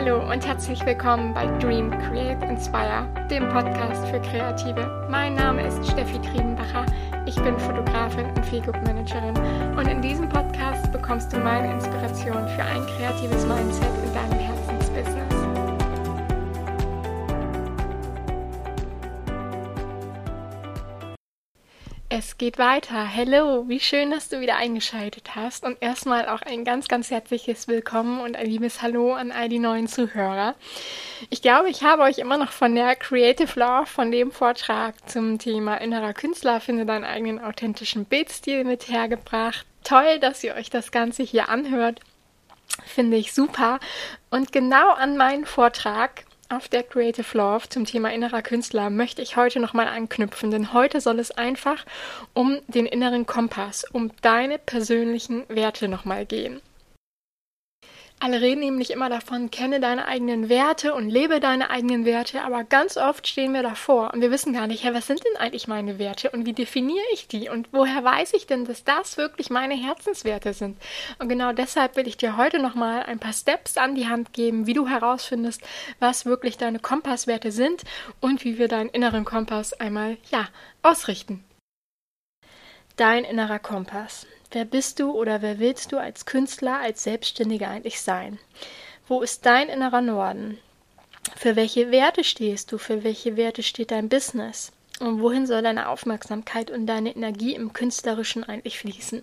Hallo und herzlich willkommen bei Dream, Create, Inspire, dem Podcast für Kreative. Mein Name ist Steffi Triebenbacher. Ich bin Fotografin und Feelgood Managerin und in diesem Podcast bekommst du meine Inspiration für ein kreatives Mindset in deinem Herzensbusiness. Es geht weiter. Hello, wie schön, dass du wieder eingeschaltet hast. Und erstmal auch ein ganz, ganz herzliches Willkommen und ein liebes Hallo an all die neuen Zuhörer. Ich glaube, ich habe euch immer noch von der Creative Law, von dem Vortrag zum Thema innerer Künstler, finde deinen eigenen authentischen Bildstil mit hergebracht. Toll, dass ihr euch das Ganze hier anhört. Finde ich super. Und genau an meinen Vortrag auf der Creative Love zum Thema innerer Künstler möchte ich heute nochmal anknüpfen, denn heute soll es einfach um den inneren Kompass, um deine persönlichen Werte nochmal gehen. Alle reden nämlich immer davon, kenne deine eigenen Werte und lebe deine eigenen Werte, aber ganz oft stehen wir davor und wir wissen gar nicht, hey, was sind denn eigentlich meine Werte und wie definiere ich die und woher weiß ich denn, dass das wirklich meine Herzenswerte sind? Und genau deshalb will ich dir heute nochmal ein paar Steps an die Hand geben, wie du herausfindest, was wirklich deine Kompasswerte sind und wie wir deinen inneren Kompass einmal, ja, ausrichten. Dein innerer Kompass. Wer bist du oder wer willst du als Künstler, als Selbstständiger eigentlich sein? Wo ist dein innerer Norden? Für welche Werte stehst du? Für welche Werte steht dein Business? Und wohin soll deine Aufmerksamkeit und deine Energie im Künstlerischen eigentlich fließen?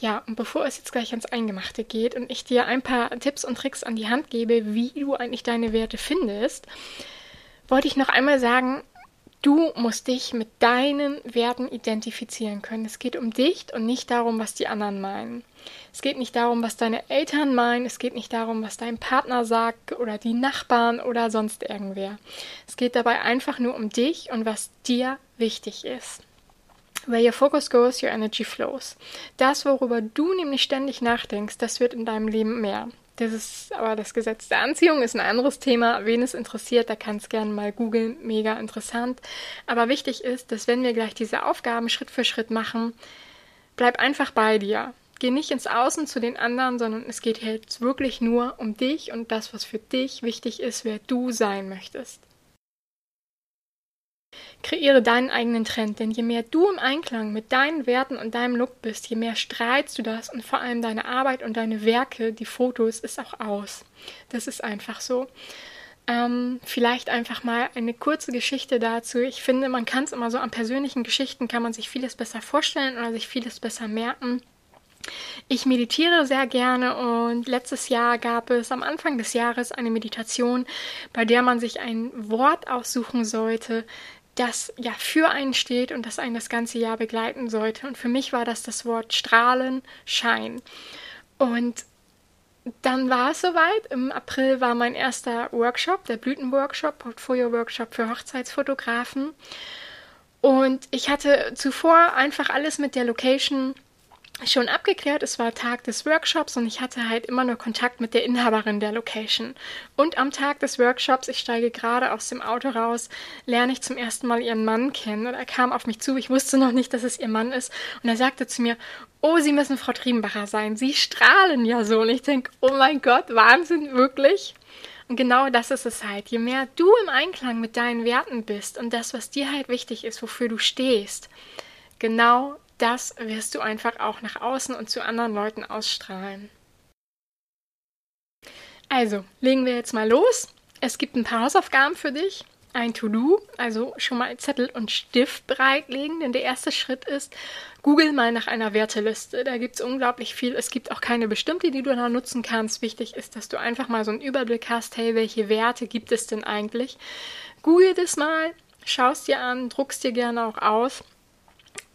Ja, und bevor es jetzt gleich ans Eingemachte geht und ich dir ein paar Tipps und Tricks an die Hand gebe, wie du eigentlich deine Werte findest, wollte ich noch einmal sagen, Du musst dich mit deinen Werten identifizieren können. Es geht um dich und nicht darum, was die anderen meinen. Es geht nicht darum, was deine Eltern meinen. Es geht nicht darum, was dein Partner sagt oder die Nachbarn oder sonst irgendwer. Es geht dabei einfach nur um dich und was dir wichtig ist. Where your focus goes, your energy flows. Das, worüber du nämlich ständig nachdenkst, das wird in deinem Leben mehr. Das ist aber das Gesetz der Anziehung, ist ein anderes Thema. Wen es interessiert, da kann es gerne mal googeln. Mega interessant. Aber wichtig ist, dass wenn wir gleich diese Aufgaben Schritt für Schritt machen, bleib einfach bei dir. Geh nicht ins Außen zu den anderen, sondern es geht jetzt wirklich nur um dich und das, was für dich wichtig ist, wer du sein möchtest. Kreiere deinen eigenen Trend, denn je mehr du im Einklang mit deinen Werten und deinem Look bist, je mehr strahlst du das und vor allem deine Arbeit und deine Werke, die Fotos, ist auch aus. Das ist einfach so. Ähm, vielleicht einfach mal eine kurze Geschichte dazu. Ich finde, man kann es immer so an persönlichen Geschichten, kann man sich vieles besser vorstellen oder sich vieles besser merken. Ich meditiere sehr gerne und letztes Jahr gab es am Anfang des Jahres eine Meditation, bei der man sich ein Wort aussuchen sollte, das ja für einen steht und das einen das ganze Jahr begleiten sollte. Und für mich war das das Wort Strahlen, Schein. Und dann war es soweit. Im April war mein erster Workshop, der Blütenworkshop, Portfolio-Workshop für Hochzeitsfotografen. Und ich hatte zuvor einfach alles mit der Location schon abgeklärt. Es war Tag des Workshops und ich hatte halt immer nur Kontakt mit der Inhaberin der Location. Und am Tag des Workshops, ich steige gerade aus dem Auto raus, lerne ich zum ersten Mal ihren Mann kennen. Und er kam auf mich zu. Ich wusste noch nicht, dass es ihr Mann ist. Und er sagte zu mir, oh, Sie müssen Frau Triebenbacher sein. Sie strahlen ja so. Und ich denke, oh mein Gott, Wahnsinn, wirklich? Und genau das ist es halt. Je mehr du im Einklang mit deinen Werten bist und das, was dir halt wichtig ist, wofür du stehst, genau das wirst du einfach auch nach außen und zu anderen Leuten ausstrahlen. Also, legen wir jetzt mal los. Es gibt ein paar Hausaufgaben für dich. Ein To-Do, also schon mal Zettel und Stift bereitlegen, denn der erste Schritt ist, google mal nach einer Werteliste. Da gibt es unglaublich viel. Es gibt auch keine bestimmte, die du da nutzen kannst. Wichtig ist, dass du einfach mal so einen Überblick hast, hey, welche Werte gibt es denn eigentlich? Google das mal, schaust dir an, druckst dir gerne auch aus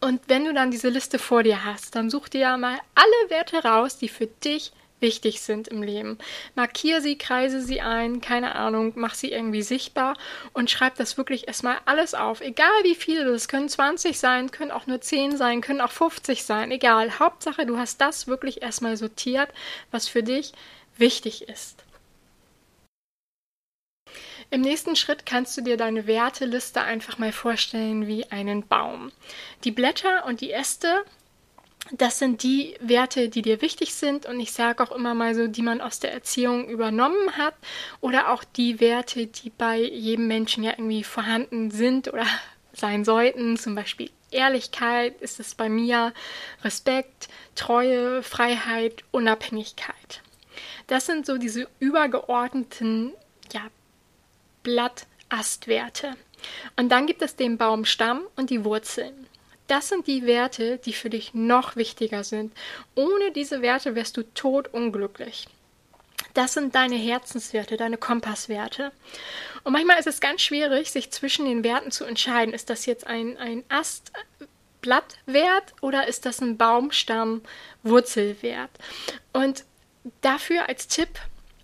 und wenn du dann diese Liste vor dir hast, dann such dir ja mal alle Werte raus, die für dich wichtig sind im Leben. Markier sie, kreise sie ein, keine Ahnung, mach sie irgendwie sichtbar und schreib das wirklich erstmal alles auf. Egal wie viele, das können 20 sein, können auch nur 10 sein, können auch 50 sein, egal. Hauptsache, du hast das wirklich erstmal sortiert, was für dich wichtig ist. Im nächsten Schritt kannst du dir deine Werteliste einfach mal vorstellen wie einen Baum. Die Blätter und die Äste das sind die Werte, die dir wichtig sind und ich sage auch immer mal so, die man aus der Erziehung übernommen hat oder auch die Werte, die bei jedem Menschen ja irgendwie vorhanden sind oder sein sollten, zum Beispiel Ehrlichkeit ist es bei mir, Respekt, Treue, Freiheit, Unabhängigkeit. Das sind so diese übergeordneten ja, Blattastwerte. Und dann gibt es den Baumstamm und die Wurzeln. Das sind die Werte, die für dich noch wichtiger sind. Ohne diese Werte wärst du totunglücklich. Das sind deine Herzenswerte, deine Kompasswerte. Und manchmal ist es ganz schwierig, sich zwischen den Werten zu entscheiden. Ist das jetzt ein, ein Astblattwert oder ist das ein Baumstamm-Wurzelwert? Und dafür als Tipp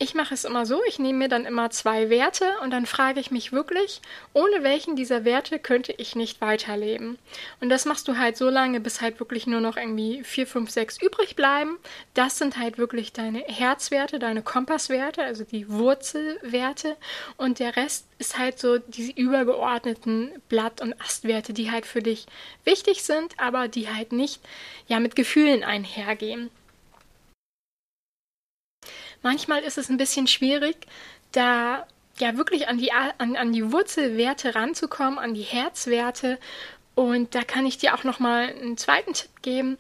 ich mache es immer so, ich nehme mir dann immer zwei Werte und dann frage ich mich wirklich, ohne welchen dieser Werte könnte ich nicht weiterleben. Und das machst du halt so lange, bis halt wirklich nur noch irgendwie vier, fünf, sechs übrig bleiben. Das sind halt wirklich deine Herzwerte, deine Kompasswerte, also die Wurzelwerte. Und der Rest ist halt so diese übergeordneten Blatt- und Astwerte, die halt für dich wichtig sind, aber die halt nicht ja mit Gefühlen einhergehen. Manchmal ist es ein bisschen schwierig, da ja wirklich an die, an, an die Wurzelwerte ranzukommen, an die Herzwerte. Und da kann ich dir auch nochmal einen zweiten Tipp geben.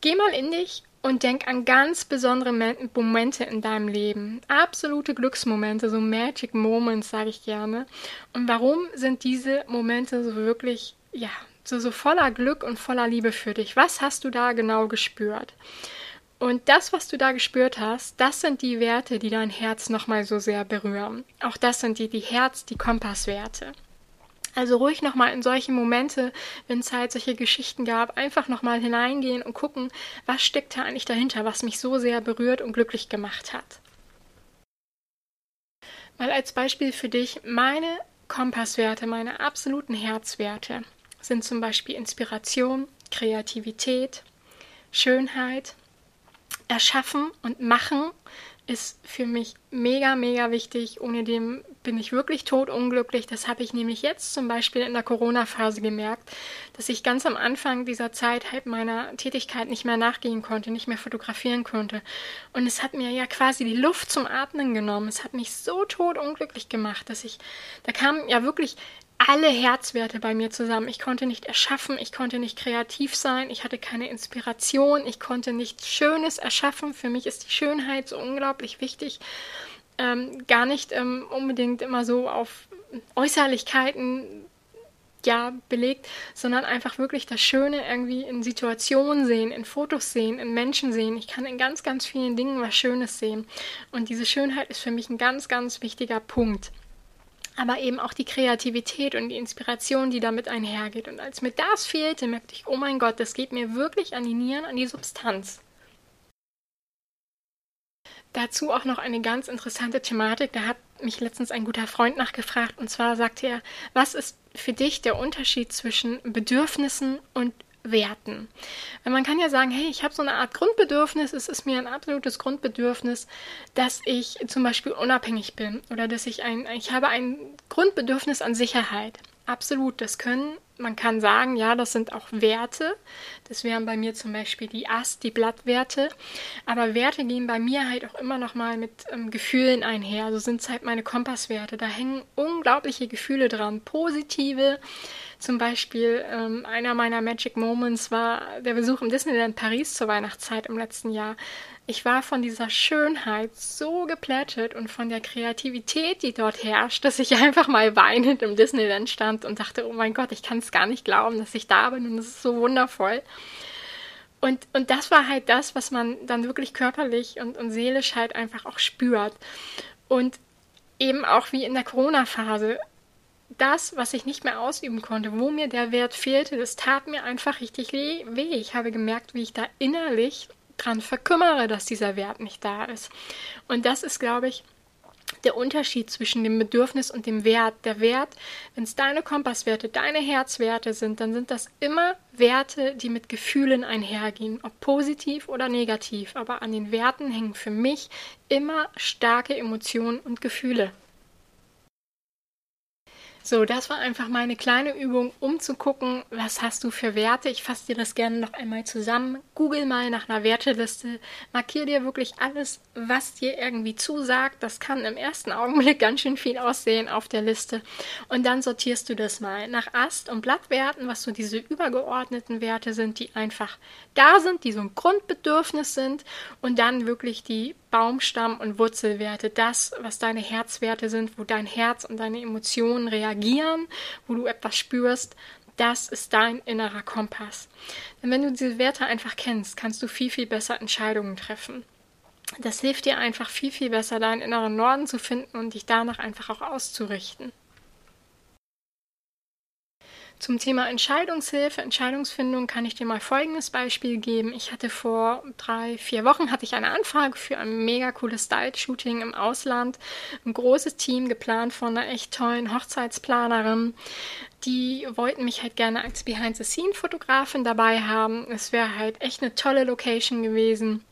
Geh mal in dich und denk an ganz besondere Momente in deinem Leben. Absolute Glücksmomente, so Magic Moments, sage ich gerne. Und warum sind diese Momente so wirklich, ja, so, so voller Glück und voller Liebe für dich? Was hast du da genau gespürt? Und das, was du da gespürt hast, das sind die Werte, die dein Herz nochmal so sehr berühren. Auch das sind die, die Herz, die Kompasswerte. Also ruhig nochmal in solche Momente, wenn es halt solche Geschichten gab, einfach nochmal hineingehen und gucken, was steckt da eigentlich dahinter, was mich so sehr berührt und glücklich gemacht hat. Mal als Beispiel für dich, meine Kompasswerte, meine absoluten Herzwerte sind zum Beispiel Inspiration, Kreativität, Schönheit, Erschaffen und Machen ist für mich mega, mega wichtig. Ohne dem bin ich wirklich totunglücklich. Das habe ich nämlich jetzt zum Beispiel in der Corona-Phase gemerkt, dass ich ganz am Anfang dieser Zeit halt meiner Tätigkeit nicht mehr nachgehen konnte, nicht mehr fotografieren konnte. Und es hat mir ja quasi die Luft zum Atmen genommen. Es hat mich so totunglücklich gemacht, dass ich, da kam ja wirklich alle Herzwerte bei mir zusammen. Ich konnte nicht erschaffen, ich konnte nicht kreativ sein, ich hatte keine Inspiration, ich konnte nichts Schönes erschaffen. Für mich ist die Schönheit so unglaublich wichtig. Ähm, gar nicht ähm, unbedingt immer so auf Äußerlichkeiten ja belegt, sondern einfach wirklich das Schöne irgendwie in Situationen sehen, in Fotos sehen, in Menschen sehen. Ich kann in ganz, ganz vielen Dingen was Schönes sehen. Und diese Schönheit ist für mich ein ganz, ganz wichtiger Punkt aber eben auch die Kreativität und die Inspiration, die damit einhergeht. Und als mir das fehlte, merkte ich, oh mein Gott, das geht mir wirklich an die Nieren, an die Substanz. Dazu auch noch eine ganz interessante Thematik. Da hat mich letztens ein guter Freund nachgefragt. Und zwar sagte er, was ist für dich der Unterschied zwischen Bedürfnissen und werten. Weil man kann ja sagen, hey, ich habe so eine Art Grundbedürfnis, es ist mir ein absolutes Grundbedürfnis, dass ich zum Beispiel unabhängig bin oder dass ich ein, ich habe ein Grundbedürfnis an Sicherheit. Absolut, das können, man kann sagen, ja, das sind auch Werte. Das wären bei mir zum Beispiel die Ast, die Blattwerte. Aber Werte gehen bei mir halt auch immer noch mal mit ähm, Gefühlen einher. So sind es halt meine Kompasswerte. Da hängen unglaubliche Gefühle dran. Positive, zum Beispiel ähm, einer meiner Magic Moments war der Besuch im Disneyland Paris zur Weihnachtszeit im letzten Jahr. Ich war von dieser Schönheit so geplättet und von der Kreativität, die dort herrscht, dass ich einfach mal weinend im Disneyland stand und dachte, oh mein Gott, ich kann es gar nicht glauben, dass ich da bin und es ist so wundervoll. Und, und das war halt das, was man dann wirklich körperlich und, und seelisch halt einfach auch spürt. Und eben auch wie in der Corona-Phase das, was ich nicht mehr ausüben konnte, wo mir der Wert fehlte, das tat mir einfach richtig weh. Ich habe gemerkt, wie ich da innerlich dran verkümmere, dass dieser Wert nicht da ist. Und das ist, glaube ich, der Unterschied zwischen dem Bedürfnis und dem Wert. Der Wert, wenn es deine Kompasswerte, deine Herzwerte sind, dann sind das immer Werte, die mit Gefühlen einhergehen, ob positiv oder negativ. Aber an den Werten hängen für mich immer starke Emotionen und Gefühle. So, das war einfach meine kleine Übung, um zu gucken, was hast du für Werte. Ich fasse dir das gerne noch einmal zusammen. Google mal nach einer Werteliste. Markier dir wirklich alles, was dir irgendwie zusagt. Das kann im ersten Augenblick ganz schön viel aussehen auf der Liste. Und dann sortierst du das mal nach Ast- und Blattwerten, was so diese übergeordneten Werte sind, die einfach da sind, die so ein Grundbedürfnis sind. Und dann wirklich die Baumstamm- und Wurzelwerte. Das, was deine Herzwerte sind, wo dein Herz und deine Emotionen reagieren wo du etwas spürst, das ist dein innerer Kompass. Denn wenn du diese Werte einfach kennst, kannst du viel, viel besser Entscheidungen treffen. Das hilft dir einfach viel, viel besser, deinen inneren Norden zu finden und dich danach einfach auch auszurichten. Zum Thema Entscheidungshilfe, Entscheidungsfindung kann ich dir mal folgendes Beispiel geben. Ich hatte vor drei, vier Wochen hatte ich eine Anfrage für ein mega cooles Style-Shooting im Ausland. Ein großes Team geplant von einer echt tollen Hochzeitsplanerin. Die wollten mich halt gerne als Behind-the-Scene-Fotografin dabei haben. Es wäre halt echt eine tolle Location gewesen.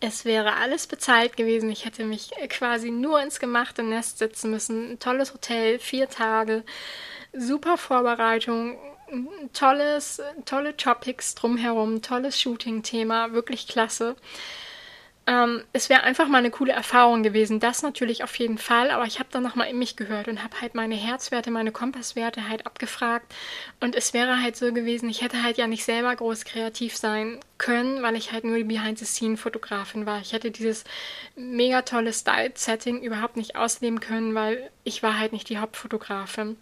Es wäre alles bezahlt gewesen. Ich hätte mich quasi nur ins gemachte Nest setzen müssen. Ein tolles Hotel, vier Tage super Vorbereitung, tolles, tolle Topics drumherum, tolles Shooting-Thema, wirklich klasse. Ähm, es wäre einfach mal eine coole Erfahrung gewesen. Das natürlich auf jeden Fall, aber ich habe dann nochmal in mich gehört und habe halt meine Herzwerte, meine Kompasswerte halt abgefragt. Und es wäre halt so gewesen, ich hätte halt ja nicht selber groß kreativ sein können, weil ich halt nur die Behind-the-Scene-Fotografin war. Ich hätte dieses mega tolle Style-Setting überhaupt nicht ausleben können, weil ich war halt nicht die Hauptfotografin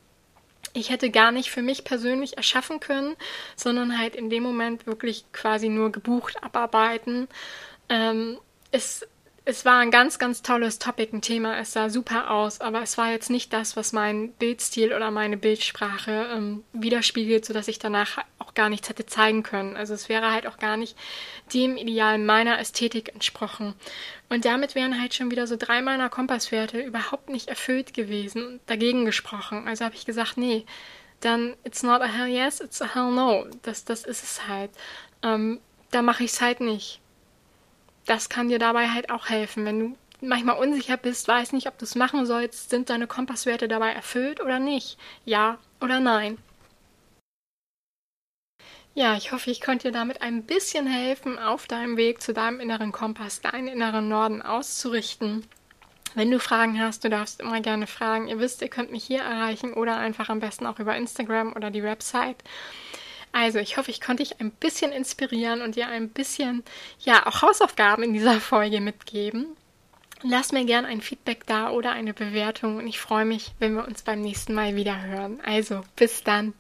ich hätte gar nicht für mich persönlich erschaffen können, sondern halt in dem Moment wirklich quasi nur gebucht abarbeiten. Ähm, es es war ein ganz, ganz tolles Topic, ein Thema. Es sah super aus, aber es war jetzt nicht das, was mein Bildstil oder meine Bildsprache ähm, widerspiegelt, sodass ich danach auch gar nichts hätte zeigen können. Also es wäre halt auch gar nicht dem Ideal meiner Ästhetik entsprochen. Und damit wären halt schon wieder so drei meiner Kompasswerte überhaupt nicht erfüllt gewesen und dagegen gesprochen. Also habe ich gesagt, nee, dann it's not a hell yes, it's a hell no. Das, das ist es halt. Ähm, da mache ich es halt nicht das kann dir dabei halt auch helfen. Wenn du manchmal unsicher bist, weiß nicht, ob du es machen sollst, sind deine Kompasswerte dabei erfüllt oder nicht? Ja oder nein? Ja, ich hoffe, ich konnte dir damit ein bisschen helfen, auf deinem Weg zu deinem inneren Kompass, deinen inneren Norden auszurichten. Wenn du Fragen hast, du darfst immer gerne fragen. Ihr wisst, ihr könnt mich hier erreichen oder einfach am besten auch über Instagram oder die Website. Also, ich hoffe, ich konnte dich ein bisschen inspirieren und dir ein bisschen, ja, auch Hausaufgaben in dieser Folge mitgeben. Lass mir gern ein Feedback da oder eine Bewertung und ich freue mich, wenn wir uns beim nächsten Mal wieder hören. Also, bis dann.